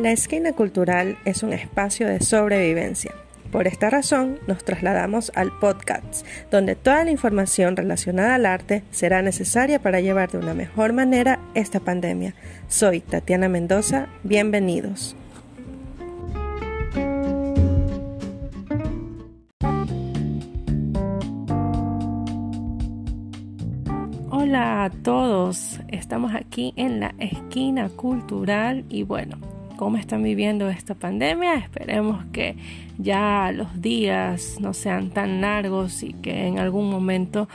La esquina cultural es un espacio de sobrevivencia. Por esta razón, nos trasladamos al podcast, donde toda la información relacionada al arte será necesaria para llevar de una mejor manera esta pandemia. Soy Tatiana Mendoza, bienvenidos. Hola a todos, estamos aquí en la esquina cultural y bueno, cómo están viviendo esta pandemia. Esperemos que ya los días no sean tan largos y que en algún momento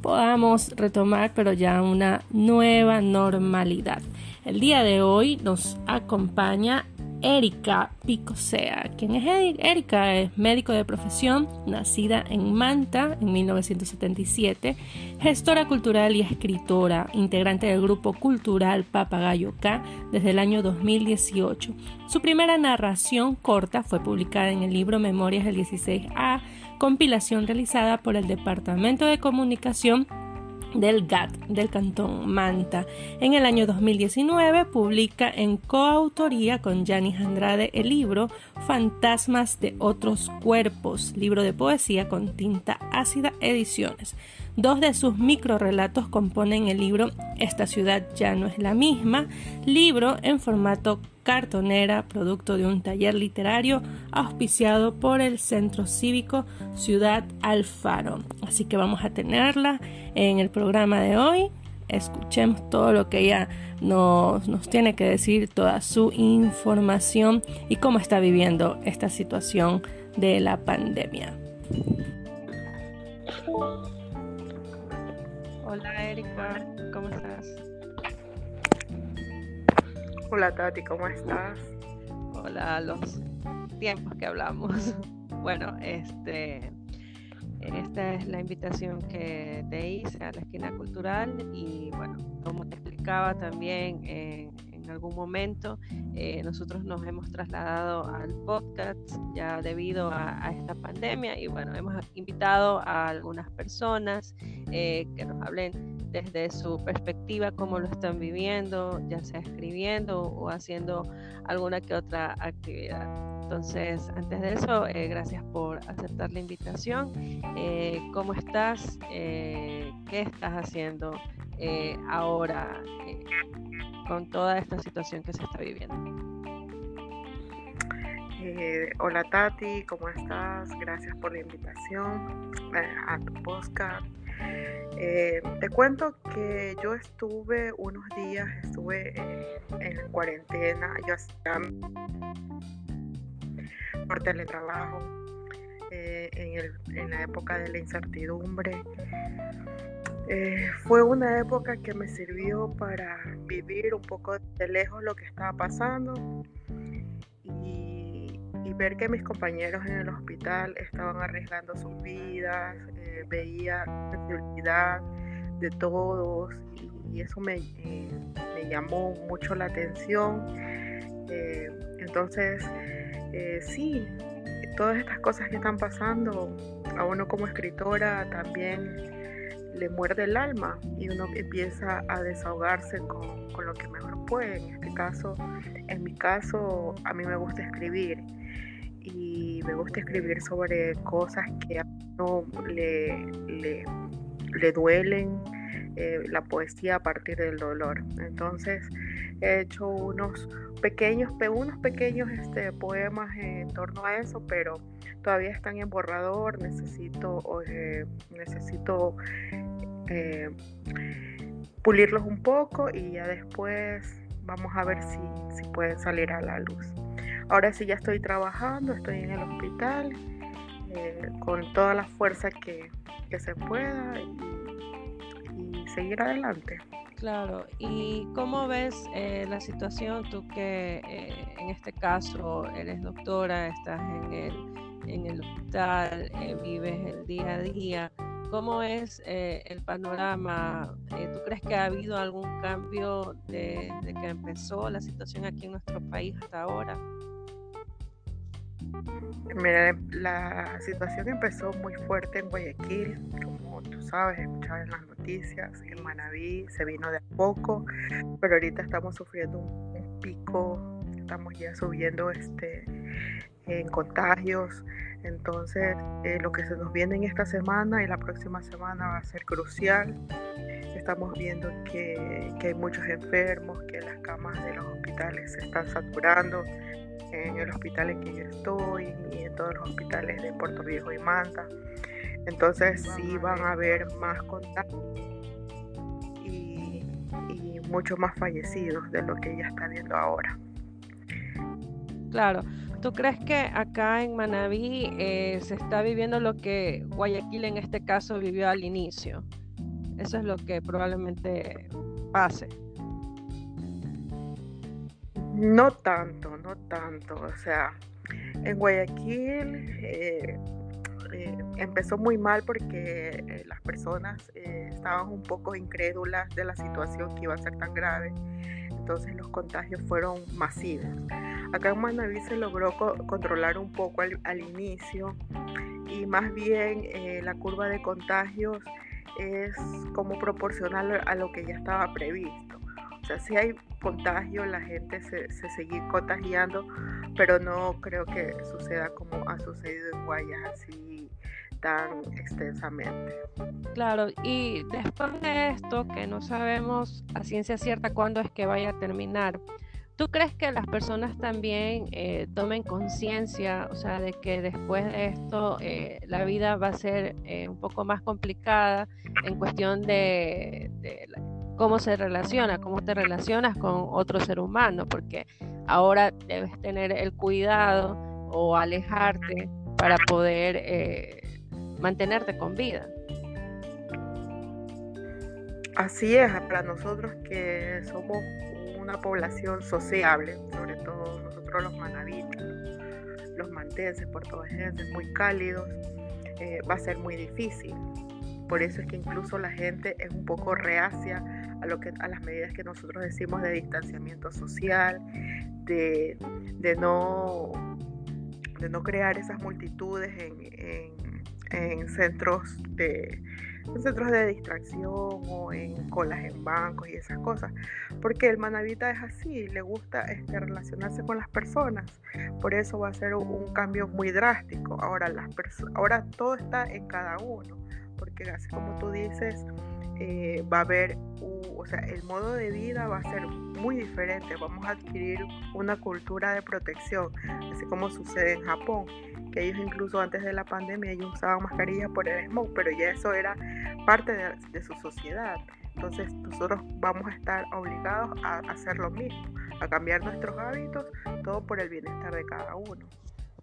podamos retomar, pero ya una nueva normalidad. El día de hoy nos acompaña Erika Picosea. ¿Quién es Erika? Es médico de profesión, nacida en Manta en 1977, gestora cultural y escritora, integrante del grupo cultural Papagayo K desde el año 2018. Su primera narración corta fue publicada en el libro Memorias del 16A, compilación realizada por el Departamento de Comunicación del GAT del Cantón Manta. En el año 2019 publica en coautoría con Janis Andrade el libro Fantasmas de otros cuerpos, libro de poesía con tinta ácida ediciones. Dos de sus microrelatos componen el libro Esta ciudad ya no es la misma, libro en formato cartonera, producto de un taller literario auspiciado por el Centro Cívico Ciudad Alfaro. Así que vamos a tenerla en el programa de hoy. Escuchemos todo lo que ella nos, nos tiene que decir, toda su información y cómo está viviendo esta situación de la pandemia. Hola Erika, ¿cómo estás? Hola Tati, ¿cómo estás? Hola, los tiempos que hablamos. Bueno, este, esta es la invitación que te hice a la esquina cultural y bueno, como te explicaba también en, algún momento, eh, nosotros nos hemos trasladado al podcast ya debido a, esta pandemia y bueno, hemos invitado a algunas personas eh, que nos hablen desde su perspectiva, cómo lo están viviendo, ya sea escribiendo o haciendo alguna que otra actividad. Entonces, antes de eso, eh, gracias por aceptar la invitación. Eh, ¿Cómo estás? Eh, ¿Qué estás haciendo ahora con toda esta situación que se está viviendo? hola Tati, ¿cómo estás? Gracias por la invitación a tu podcast. Te cuento que yo estuve unos días, estuve eh, en cuarentena, yo hacía por teletrabajo, eh, en, la época de la incertidumbre. fue una época que me sirvió para vivir un poco de lejos lo que estaba pasando y, ver que mis compañeros en el hospital estaban arriesgando sus vidas, veía la sensibilidad de todos y, eso me, eh, llamó mucho la atención. Eh, entonces, eh, sí, todas estas cosas que están pasando, a uno como escritora también le muerde el alma y uno empieza a desahogarse con, lo que mejor puede. En este caso, en mi caso, a mí me gusta escribir y me gusta escribir sobre cosas que a uno le, le, duelen, eh, la poesía a partir del dolor. Entonces he hecho unos pequeños, unos pequeños este, poemas en torno a eso, pero todavía están en borrador, necesito, eh, necesito pulirlos un poco y ya después vamos a ver si, si pueden salir a la luz. Ahora sí ya estoy trabajando, estoy en el hospital eh, con toda la fuerza que, se pueda y, seguir adelante. Claro, ¿y cómo ves eh, la situación tú que eh, en este caso eres doctora, estás en el, en el hospital, vives el día a día? ¿Cómo es el panorama? ¿Tú crees que ha habido algún cambio desde que empezó la situación aquí en nuestro país hasta ahora? Mira, la situación empezó muy fuerte en Guayaquil, como tú sabes, escuchabas las noticias, en Manabí se vino de a poco, pero ahorita estamos sufriendo un, pico estamos ya subiendo este, en contagios. Entonces, eh, lo que se nos viene en esta semana y la próxima semana va a ser crucial. Estamos viendo que, que hay muchos enfermos, que las camas de los hospitales se están saturando en el hospital en que yo estoy y en todos los hospitales de Puerto Viejo y Manta. Entonces sí van a haber más contagios y, y muchos más fallecidos de lo que ya está viendo ahora. Claro. ¿Tú crees que acá en Manabí eh, se está viviendo lo que Guayaquil en este caso vivió al inicio? Eso es lo que probablemente pase. No tanto, no tanto. O sea, en Guayaquil eh, eh, empezó muy mal porque eh, las personas estaban un poco incrédulas de la situación que iba a ser tan grave. Entonces los contagios fueron masivos. Acá en Manaví se logró controlar un poco al, al, inicio y más bien la curva de contagios es como proporcional a lo que ya estaba previsto sea, sí hay contagio, la gente se, se sigue contagiando, pero no creo que suceda como ha sucedido en Guayas así tan extensamente. Claro, y después de esto, que no sabemos a ciencia cierta cuándo es que vaya a terminar, ¿tú crees que las personas también eh, tomen conciencia, o sea, de que después de esto eh, la vida va a ser eh, un poco más complicada en cuestión de, cómo se relaciona, cómo te relacionas con otro ser humano, porque ahora debes tener el cuidado o alejarte para poder eh, mantenerte con vida. Así es, para nosotros que somos una población sociable, sobre todo nosotros los manavitos, los mantenses, puertovejenses, muy cálidos, eh, va a ser muy difícil. Por eso es que incluso la gente es un poco reacia a, lo que, a las medidas que nosotros decimos de distanciamiento social, de, de no, de no crear esas multitudes en, en, centros de centros de distracción o en colas en bancos y esas cosas, porque el manavita es así, le gusta este, relacionarse con las personas, por eso va a ser un, un cambio muy drástico. Ahora, las ahora todo está en cada uno, porque así como tú dices, eh, va a haber, o sea, el modo de vida va a ser muy diferente. Vamos a adquirir una cultura de protección, así como sucede en Japón, ellos incluso antes de la pandemia ellos usaban mascarillas por el smog, pero ya eso era parte de, su sociedad. Entonces nosotros vamos a estar obligados a hacer lo mismo, a cambiar nuestros hábitos, todo por el bienestar de cada uno.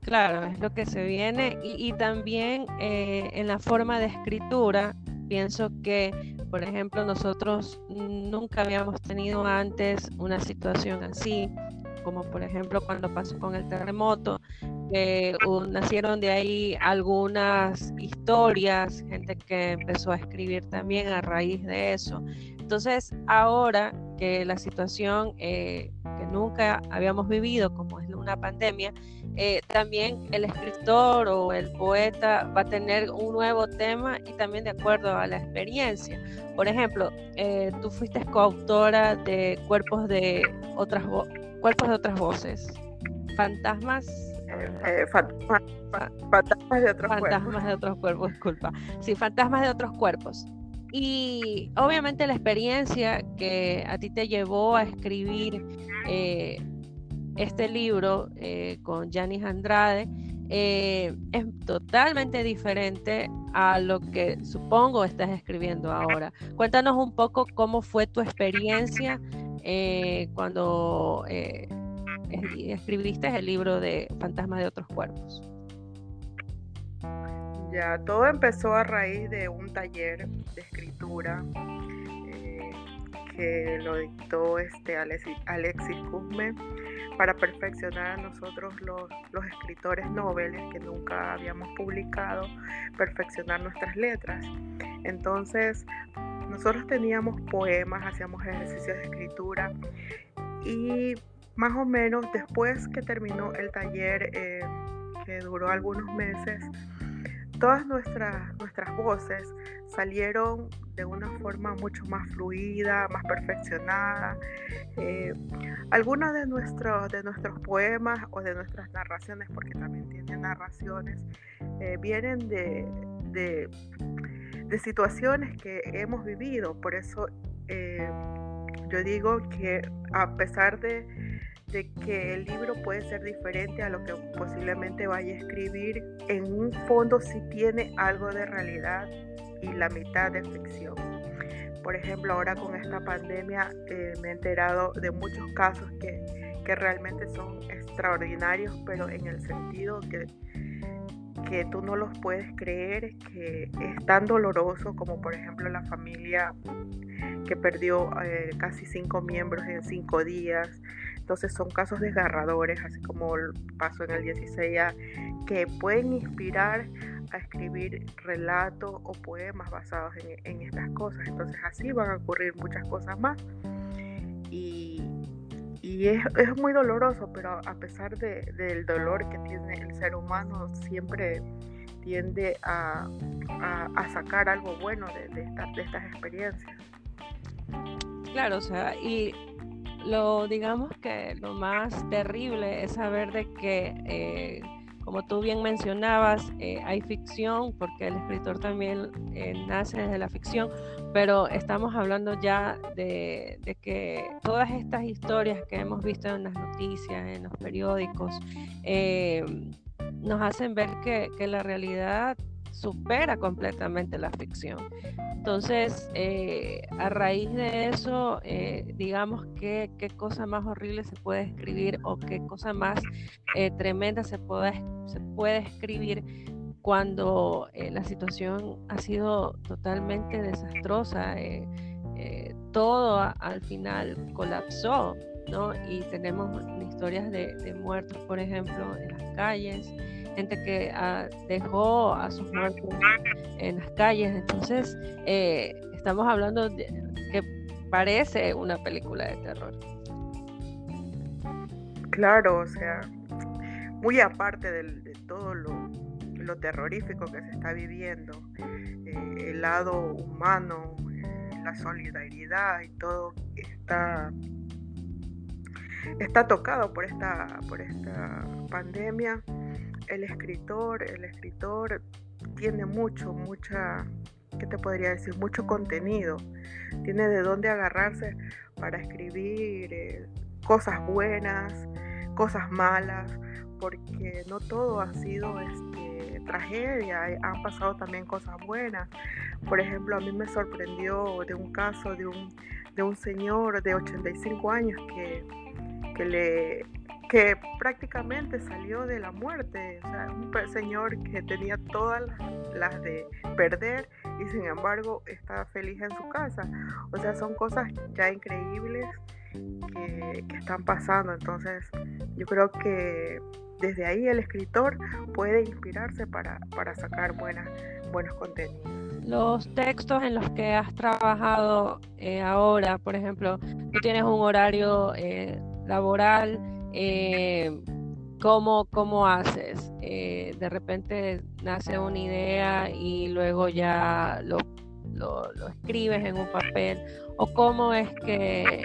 Claro, es lo que se viene y, también eh, en la forma de escritura, pienso que por ejemplo, nosotros nunca habíamos tenido antes una situación así, como por ejemplo cuando pasó con el terremoto, que nacieron de ahí algunas historias, gente que empezó a escribir también a raíz de eso. Entonces, ahora que la situación eh, que nunca habíamos vivido, como es una pandemia, eh, también el escritor o el poeta va a tener un nuevo tema y también de acuerdo a la experiencia. Por ejemplo, eh, tú fuiste coautora de Cuerpos de otras cuerpos de otras voces, fantasmas. Eh, fantasmas, de otros fantasmas de otros cuerpos, disculpa. Sí, fantasmas de otros cuerpos. Y obviamente la experiencia que a ti te llevó a escribir este libro eh, con Janis Andrade eh, es totalmente diferente a lo que supongo estás escribiendo ahora. Cuéntanos un poco cómo fue tu experiencia eh, cuando escribiste el libro de Fantasmas de otros cuerpos. Ya, todo empezó a raíz de un taller de escritura que lo dictó este Alexis, Alexis para perfeccionar a nosotros los, los escritores noveles que nunca habíamos publicado, perfeccionar nuestras letras. Entonces, nosotros teníamos poemas, hacíamos ejercicios de escritura y más o menos después que terminó el taller, eh, que duró algunos meses, todas nuestras, nuestras voces salieron de una forma mucho más fluida, más perfeccionada. Eh, algunos de nuestros, de nuestros poemas o de nuestras narraciones, porque también tienen narraciones, eh, vienen de, de, situaciones que hemos vivido. Por eso eh, yo digo que a pesar de, de que el libro puede ser diferente a lo que posiblemente vaya a escribir, en un fondo sí tiene algo de realidad y la mitad de ficción. Por ejemplo, ahora con esta pandemia eh, me he enterado de muchos casos que, que, realmente son extraordinarios, pero en el sentido que, que tú no los puedes creer, que es tan doloroso como por ejemplo la familia que perdió eh, casi cinco miembros en cinco días. Entonces son casos desgarradores, así como pasó en el 16 que pueden inspirar a escribir relatos o poemas basados en, estas cosas. Entonces así van a ocurrir muchas cosas más. Y, es, muy doloroso, pero a pesar del dolor que tiene el ser humano, siempre tiende a, sacar algo bueno de, de estas experiencias. Claro, o sea, y lo digamos que lo más terrible es saber de que, eh, como tú bien mencionabas, eh, hay ficción, porque el escritor también eh, nace desde la ficción, pero estamos hablando ya de, que todas estas historias que hemos visto en las noticias, en los periódicos, nos hacen ver que, que la realidad supera completamente la ficción. Entonces, eh, a raíz de eso, eh, digamos que qué cosa más horrible se puede escribir o qué cosa más eh, tremenda se puede, se puede escribir cuando la situación ha sido totalmente desastrosa. todo al final colapsó, Y tenemos historias de, de muertos, por ejemplo, en las calles, gente que ah, dejó a sus muertos en las calles. Entonces, eh, estamos hablando de que parece una película de terror. Claro, o sea, muy aparte de, todo lo, terrorífico que se está viviendo, eh, el lado humano, eh, la solidaridad y todo está está tocado por esta por esta pandemia el escritor, el escritor tiene mucho, mucha, ¿qué te podría decir? Mucho contenido. Tiene de dónde agarrarse para escribir eh, cosas buenas, cosas malas, porque no todo ha sido este, tragedia, han pasado también cosas buenas. Por ejemplo, a mí me sorprendió de un caso de un, de un señor de 85 años que, que le que prácticamente salió de la muerte, o sea, un señor que tenía todas las, de perder y sin embargo está feliz en su casa. O sea, son cosas ya increíbles que, están pasando. Entonces, yo creo que desde ahí el escritor puede inspirarse para, sacar buenas, buenos contenidos. Los textos en los que has trabajado eh, ahora, por ejemplo, tú tienes un horario eh, laboral, eh, ¿cómo, ¿cómo, haces? Eh, de repente nace una idea y luego ya lo, lo, escribes en un papel, o cómo es que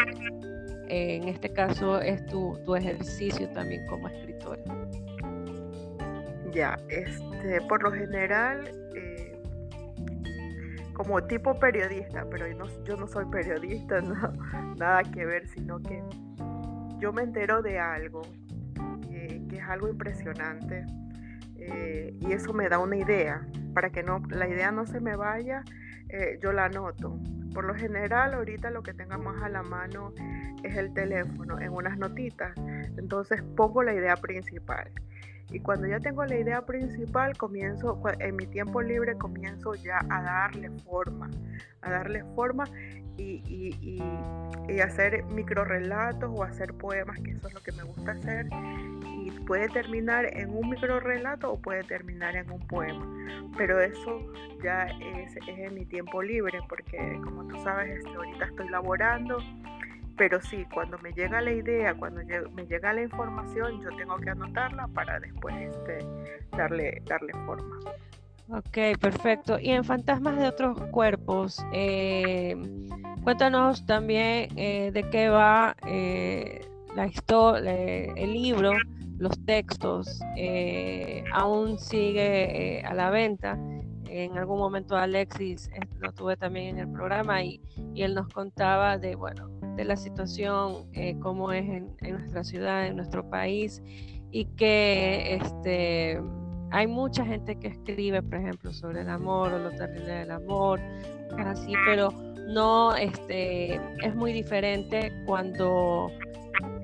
en este caso es tu, tu ejercicio también como escritora. Ya, este, por lo general, eh, como tipo periodista, pero yo no, soy periodista, nada que ver, sino que yo me entero de algo que es algo impresionante eh, y eso me da una idea. Para que no, la idea no se me vaya, eh, yo la anoto. Por lo general, ahorita lo que tengamos a la mano es el teléfono en unas notitas. Entonces pongo la idea principal. Y cuando ya tengo la idea principal, comienzo, en mi tiempo libre, comienzo ya a darle forma, a darle forma y, y, y, hacer micro relatos o hacer poemas, que eso es lo que me gusta hacer. Y puede terminar en un micro relato o puede terminar en un poema. Pero eso ya es, es en mi tiempo libre, porque como tú sabes, este, ahorita estoy laborando pero sí, cuando me llega la idea, cuando me llega la información, yo tengo que anotarla para después este, darle, darle forma. Ok, perfecto. Y en Fantasmas de otros cuerpos, eh, cuéntanos también eh, de qué va eh, la historia, el libro, los textos. aún sigue a la venta. En algún momento Alexis lo tuve también en el programa y, y él nos contaba de, bueno, de la situación, cómo es en, en nuestra ciudad, en nuestro país y que este hay mucha gente que escribe, por ejemplo, sobre el amor o lo terrible del amor, así, pero no, este, es muy diferente cuando,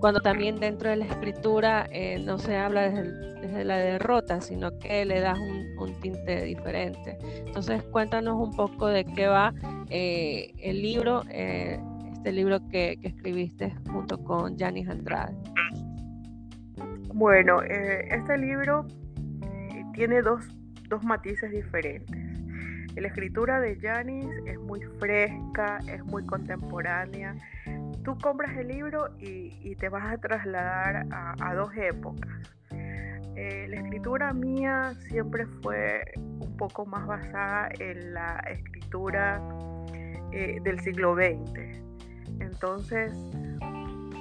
cuando también dentro de la escritura eh, no se habla desde, la derrota, sino que le das un, tinte diferente. Entonces, cuéntanos un poco de qué va eh, el libro, eh, este libro que, que, escribiste junto con Janis Andrade. Bueno, este libro tiene dos, matices diferentes. La escritura de Janis es muy fresca, es muy contemporánea. Tú compras el libro y, te vas a trasladar a, dos épocas. Eh, la escritura mía siempre fue un poco más basada en la escritura eh, del siglo XX. Entonces,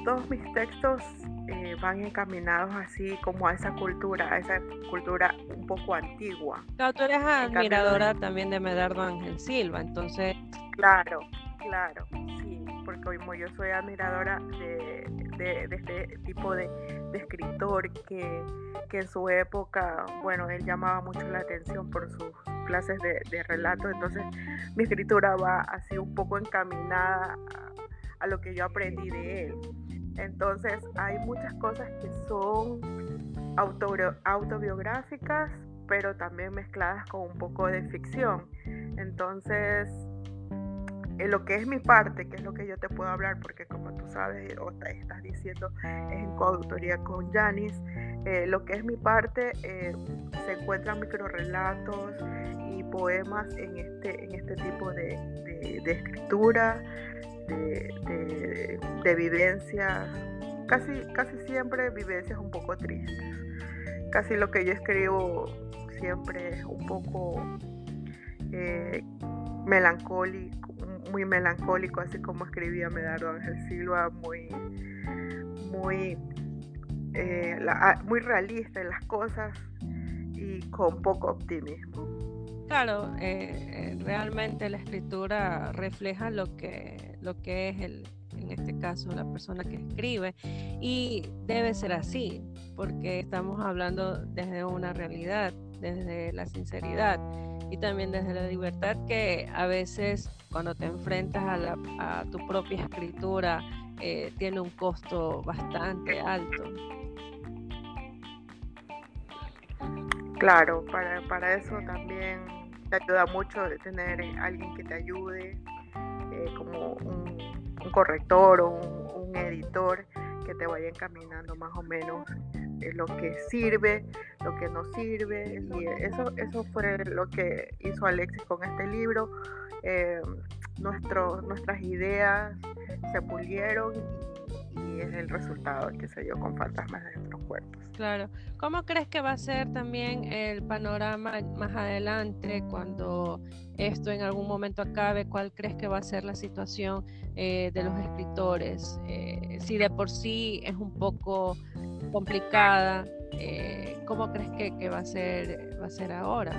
todos mis textos eh, van encaminados así como a esa cultura, a esa cultura un poco antigua. Claro, tú eres admiradora también de Medardo Ángel Silva, entonces... Claro, claro, sí, porque como yo soy admiradora de, este tipo de, escritor que, en su época, bueno, él llamaba mucho la atención por sus clases de, de relatos, entonces mi escritura va así un poco encaminada a lo que yo aprendí de él. Entonces hay muchas cosas que son autobiográficas, pero también mezcladas con un poco de ficción. Entonces, en lo que es mi parte, que es lo que yo te puedo hablar, porque como tú sabes o te estás diciendo, es en coautoría con Janis, eh, lo que es mi parte, eh, se encuentran microrelatos y poemas en este, en este tipo de escritura de, vivencias, casi, casi siempre vivencias un poco tristes. Casi lo que yo escribo siempre es un poco eh, melancólico, muy melancólico, así como escribía Medardo Ángel Silva, muy, muy, eh, ah, muy realista en las cosas y con poco optimismo. Claro, eh, realmente la escritura refleja lo que lo que es el, en este caso la persona que escribe y debe ser así porque estamos hablando desde una realidad, desde la sinceridad y también desde la libertad que a veces cuando te enfrentas a, a tu propia escritura eh, tiene un costo bastante alto. Claro, para, para eso también te ayuda mucho tener alguien que te ayude, eh, como un, corrector o un, editor que te vaya encaminando más o menos eh, lo que sirve, lo que no sirve. Y eso, eso fue lo que hizo Alexis con este libro. Eh, nuestras ideas se pulieron y, es el resultado que se dio con Fantasmas de nuestros cuerpos. Claro. ¿Cómo crees que va a ser también el panorama más adelante cuando esto en algún momento acabe? ¿Cuál crees que va a ser la situación eh, de los escritores? Eh, si de por sí es un poco complicada, eh, ¿cómo crees que, que, va, a ser, va a ser ahora?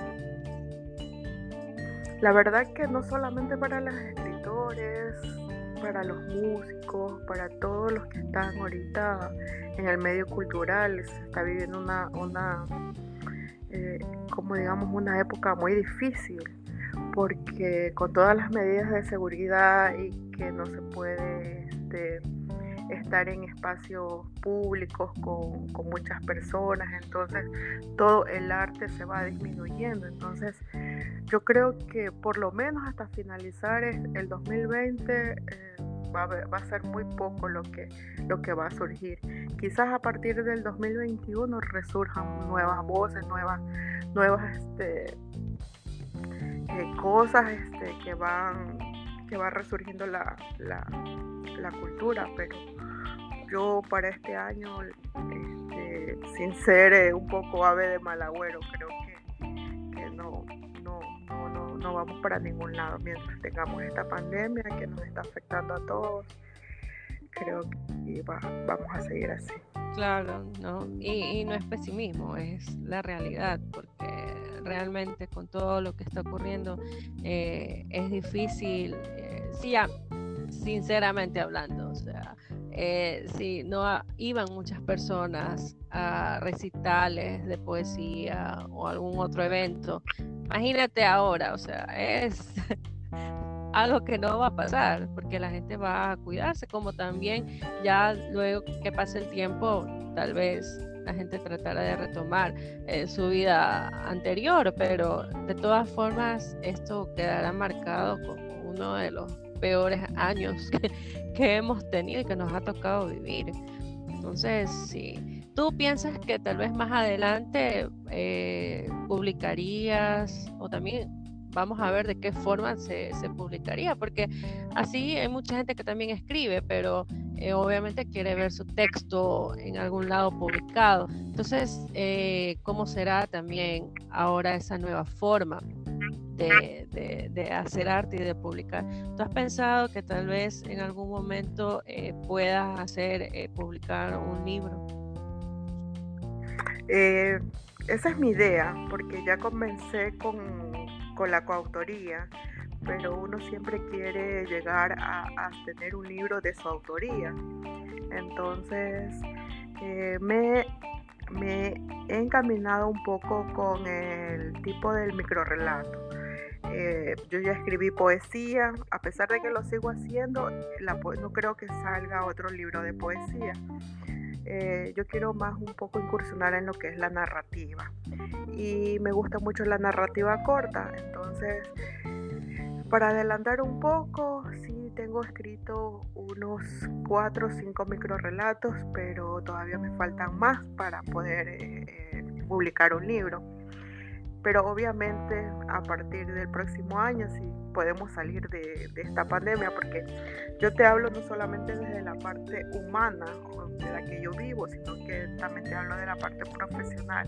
La verdad que no solamente para los escritores, para los músicos, para todos los que están ahorita en el medio cultural. Se está viviendo una, una eh, como digamos, una época muy difícil, porque con todas las medidas de seguridad y que no se puede este, estar en espacios públicos con, con, muchas personas, entonces todo el arte se va disminuyendo. Entonces yo creo que por lo menos hasta finalizar el 2020 eh, va, a, ser muy poco lo que, lo que va a surgir. Quizás a partir del 2021 resurjan nuevas voces, nuevas, nuevas este, eh, cosas este, que van que va resurgiendo la, la, la cultura, pero yo para este año, este, sin ser eh, un poco ave de mal agüero, creo que, no, no vamos para ningún lado mientras tengamos esta pandemia que nos está afectando a todos. Creo que vamos a seguir así. Claro, no, y, no es pesimismo, es la realidad, porque realmente con todo lo que está ocurriendo eh, es difícil, eh, sí, sinceramente hablando, o sea, eh, si no iban muchas personas a recitales de poesía o algún otro evento, imagínate ahora, o sea, es algo que no va a pasar, porque la gente va a cuidarse, como también ya luego que pase el tiempo, tal vez la gente tratará de retomar eh, su vida anterior, pero de todas formas esto quedará marcado como uno de los peores años que, hemos tenido y que nos ha tocado vivir. Entonces, si tú piensas que tal vez más adelante eh, publicarías o también vamos a ver de qué forma se, publicaría, porque así hay mucha gente que también escribe, pero eh, obviamente quiere ver su texto en algún lado publicado. Entonces, eh, ¿cómo será también ahora esa nueva forma? De, hacer arte y de publicar. ¿Tú has pensado que tal vez en algún momento eh, puedas hacer, publicar un libro? esa es mi idea, porque ya comencé con la coautoría, pero uno siempre quiere llegar a, tener un libro de su autoría. Entonces, eh, me, me he encaminado un poco con el tipo del microrelato. Eh, yo ya escribí poesía, a pesar de que lo sigo haciendo, no creo que salga otro libro de poesía. Eh, yo quiero más un poco incursionar en lo que es la narrativa. Y me gusta mucho la narrativa corta. Entonces, para adelantar un poco, sí tengo escrito unos cuatro o cinco microrelatos, pero todavía me faltan más para poder eh, eh, publicar un libro. Pero obviamente a partir del próximo año si podemos salir de, esta pandemia, porque yo te hablo no solamente desde la parte humana de la que yo vivo, sino que también te hablo de la parte profesional.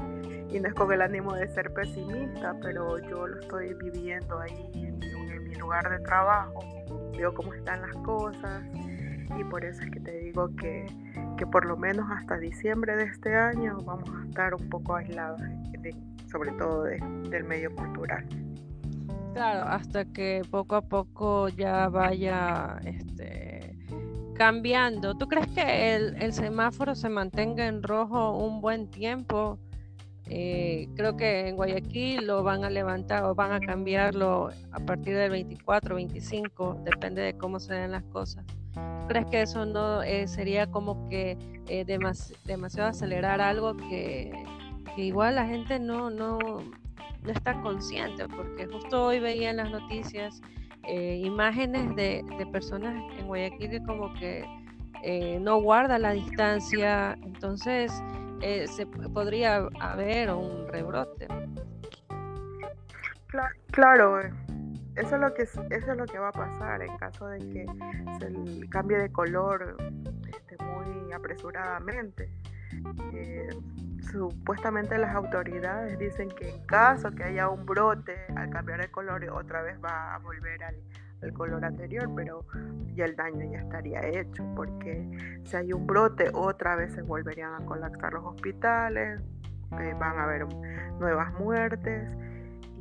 Y no es con el ánimo de ser pesimista, pero yo lo estoy viviendo ahí en, mi lugar de trabajo, veo cómo están las cosas y por eso es que te digo que, que por lo menos hasta diciembre de este año vamos a estar un poco aislados de, sobre todo del medio cultural. Claro, hasta que poco a poco ya vaya este, cambiando. ¿Tú crees que el, semáforo se mantenga en rojo un buen tiempo? Eh, creo que en Guayaquil lo van a levantar o van a cambiarlo a partir del 24, 25, depende de cómo se den las cosas. ¿Crees que eso no eh, sería como que eh, demasiado acelerar algo que, igual la gente no, no, no está consciente, porque justo hoy veía en las noticias eh, imágenes de, personas en Guayaquil que como que eh, no guarda la distancia, entonces eh, se podría haber un rebrote. Claro, eso es lo que eso es lo que va a pasar en caso de que se cambie de color este, muy apresuradamente supuestamente las autoridades dicen que en caso que haya un brote, al cambiar el color, otra vez va a volver al, color anterior, pero ya el daño ya estaría hecho, porque si hay un brote, otra vez se volverían a colapsar los hospitales, eh, van a haber nuevas muertes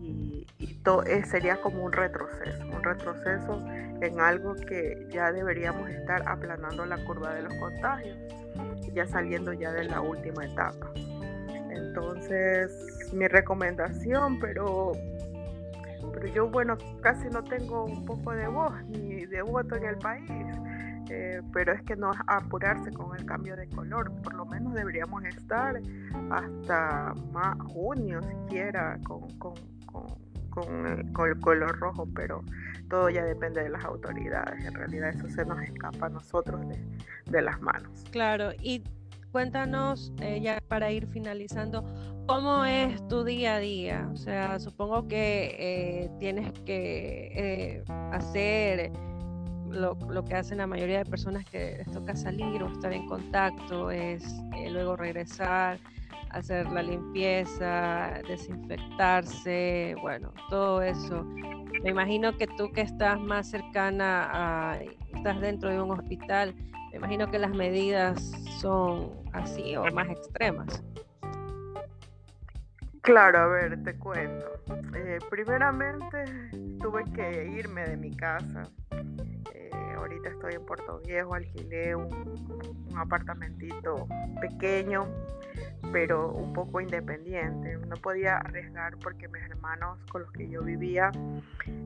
y, todo, eh, sería como un retroceso, un retroceso en algo que ya deberíamos estar aplanando la curva de los contagios, ya saliendo ya de la última etapa. Entonces, mi recomendación, pero, pero yo, bueno, casi no tengo un poco de voz ni de voto en el país. Eh, pero es que no apurarse con el cambio de color, por lo menos deberíamos estar hasta más junio siquiera con, con, el color rojo, pero todo ya depende de las autoridades, en realidad eso se nos escapa a nosotros de, de las manos. Claro, y cuéntanos, eh, ya para ir finalizando, ¿cómo es tu día a día? O sea, supongo que eh, tienes que eh, hacer lo, que hacen la mayoría de personas que les toca salir o estar en contacto, es luego regresar hacer la limpieza, desinfectarse, bueno, todo eso. Me imagino que tú que estás más cercana a, estás dentro de un hospital, me imagino que las medidas son así o más extremas. Claro, a ver, te cuento. Eh, primeramente tuve que irme de mi casa. Eh, ahorita estoy en Puerto Viejo, alquilé un, apartamentito pequeño, pero un poco independiente. No podía arriesgar porque mis hermanos con los que yo vivía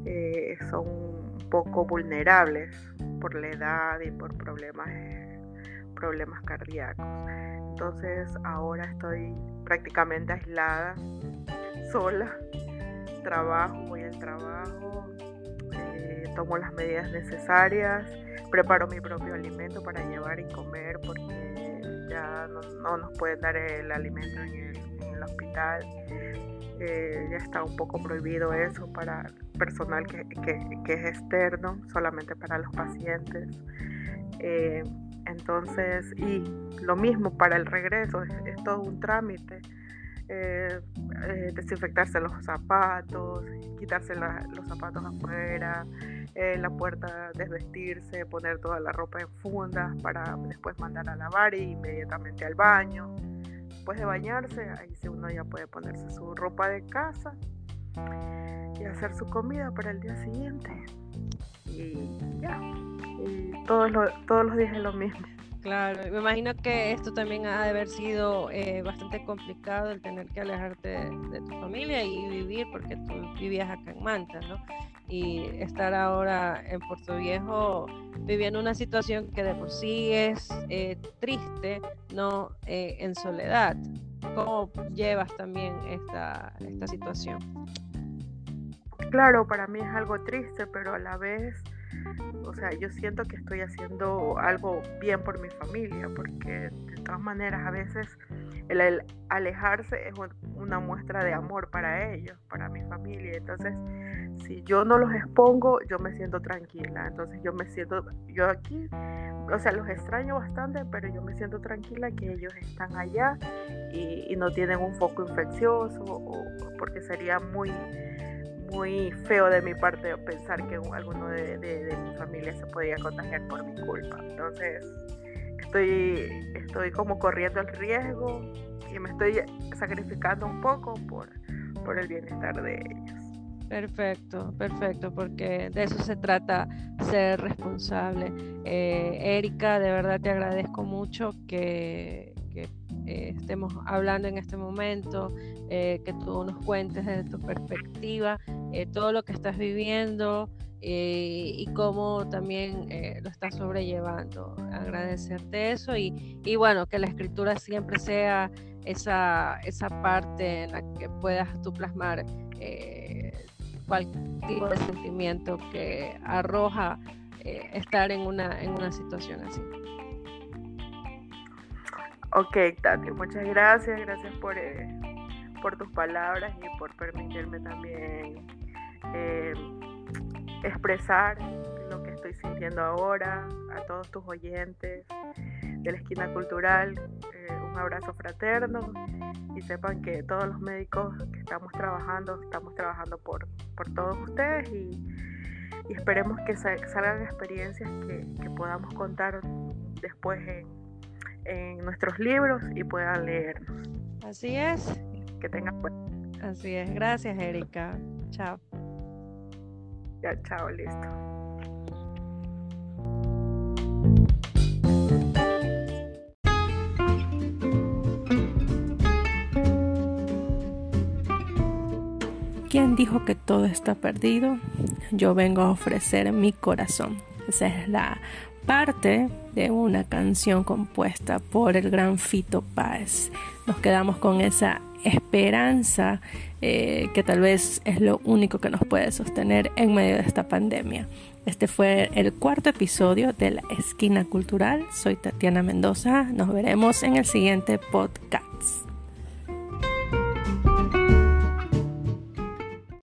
eh, son un poco vulnerables por la edad y por problemas, problemas cardíacos. Entonces ahora estoy prácticamente aislada, sola. Trabajo, voy al trabajo, eh, tomo las medidas necesarias, preparo mi propio alimento para llevar y comer porque ya no, nos pueden dar el alimento en el, hospital. Eh, ya está un poco prohibido eso para personal que, es externo, solamente para los pacientes. Eh, entonces, y lo mismo para el regreso, es, todo un trámite. Eh, eh, desinfectarse los zapatos, quitarse los zapatos afuera, eh, la puerta desvestirse, poner toda la ropa en fundas para después mandar a lavar e inmediatamente al baño. Después de bañarse, ahí sí uno ya puede ponerse su ropa de casa y hacer su comida para el día siguiente. Y ya todos, todos los días es lo mismo. Claro, me imagino que esto también ha de haber sido eh, bastante complicado el tener que alejarte de, tu familia y vivir, porque tú vivías acá en Manta, ¿no? Y estar ahora en Puerto Viejo viviendo una situación que de por sí es eh, triste, ¿no? Eh, en soledad. ¿Cómo llevas también esta, esta situación? Claro, para mí es algo triste, pero a la vez o sea, yo siento que estoy haciendo algo bien por mi familia, porque de todas maneras a veces el alejarse es una muestra de amor para ellos, para mi familia. Entonces, si yo no los expongo, yo me siento tranquila. Entonces, yo me siento, yo aquí, o sea, los extraño bastante, pero yo me siento tranquila que ellos están allá y, y no tienen un foco infeccioso, o, porque sería muy muy feo de mi parte pensar que alguno de, mi familia se podía contagiar por mi culpa. Entonces, estoy, estoy como corriendo el riesgo y me estoy sacrificando un poco por, por el bienestar de ellos. Perfecto, perfecto, porque de eso se trata ser responsable. Eh, Erika, de verdad te agradezco mucho que, eh, estemos hablando en este momento, eh, que tú nos cuentes desde tu perspectiva eh, todo lo que estás viviendo y cómo también lo estás sobrellevando. Agradecerte eso y, y, bueno, que la escritura siempre sea esa, esa parte en la que puedas tú plasmar cualquier tipo de sentimiento que arroja estar en una, en una situación así. Ok, Tati, muchas gracias, gracias por, eh, por tus palabras y por permitirme también eh, expresar lo que estoy sintiendo ahora a todos tus oyentes de la esquina cultural. Eh, un abrazo fraterno y sepan que todos los médicos que estamos trabajando, estamos trabajando por, por todos ustedes y, esperemos que salgan experiencias que, que podamos contar después en en nuestros libros y puedan leernos. Así es. Que tengan Así es. Gracias, Erika. Chao. Ya, chao, listo. ¿Quién dijo que todo está perdido? Yo vengo a ofrecer mi corazón. Esa es la parte de una canción compuesta por el gran Fito Páez. Nos quedamos con esa esperanza eh, que tal vez es lo único que nos puede sostener en medio de esta pandemia. Este fue el cuarto episodio de la Esquina Cultural. Soy Tatiana Mendoza. Nos veremos en el siguiente podcast.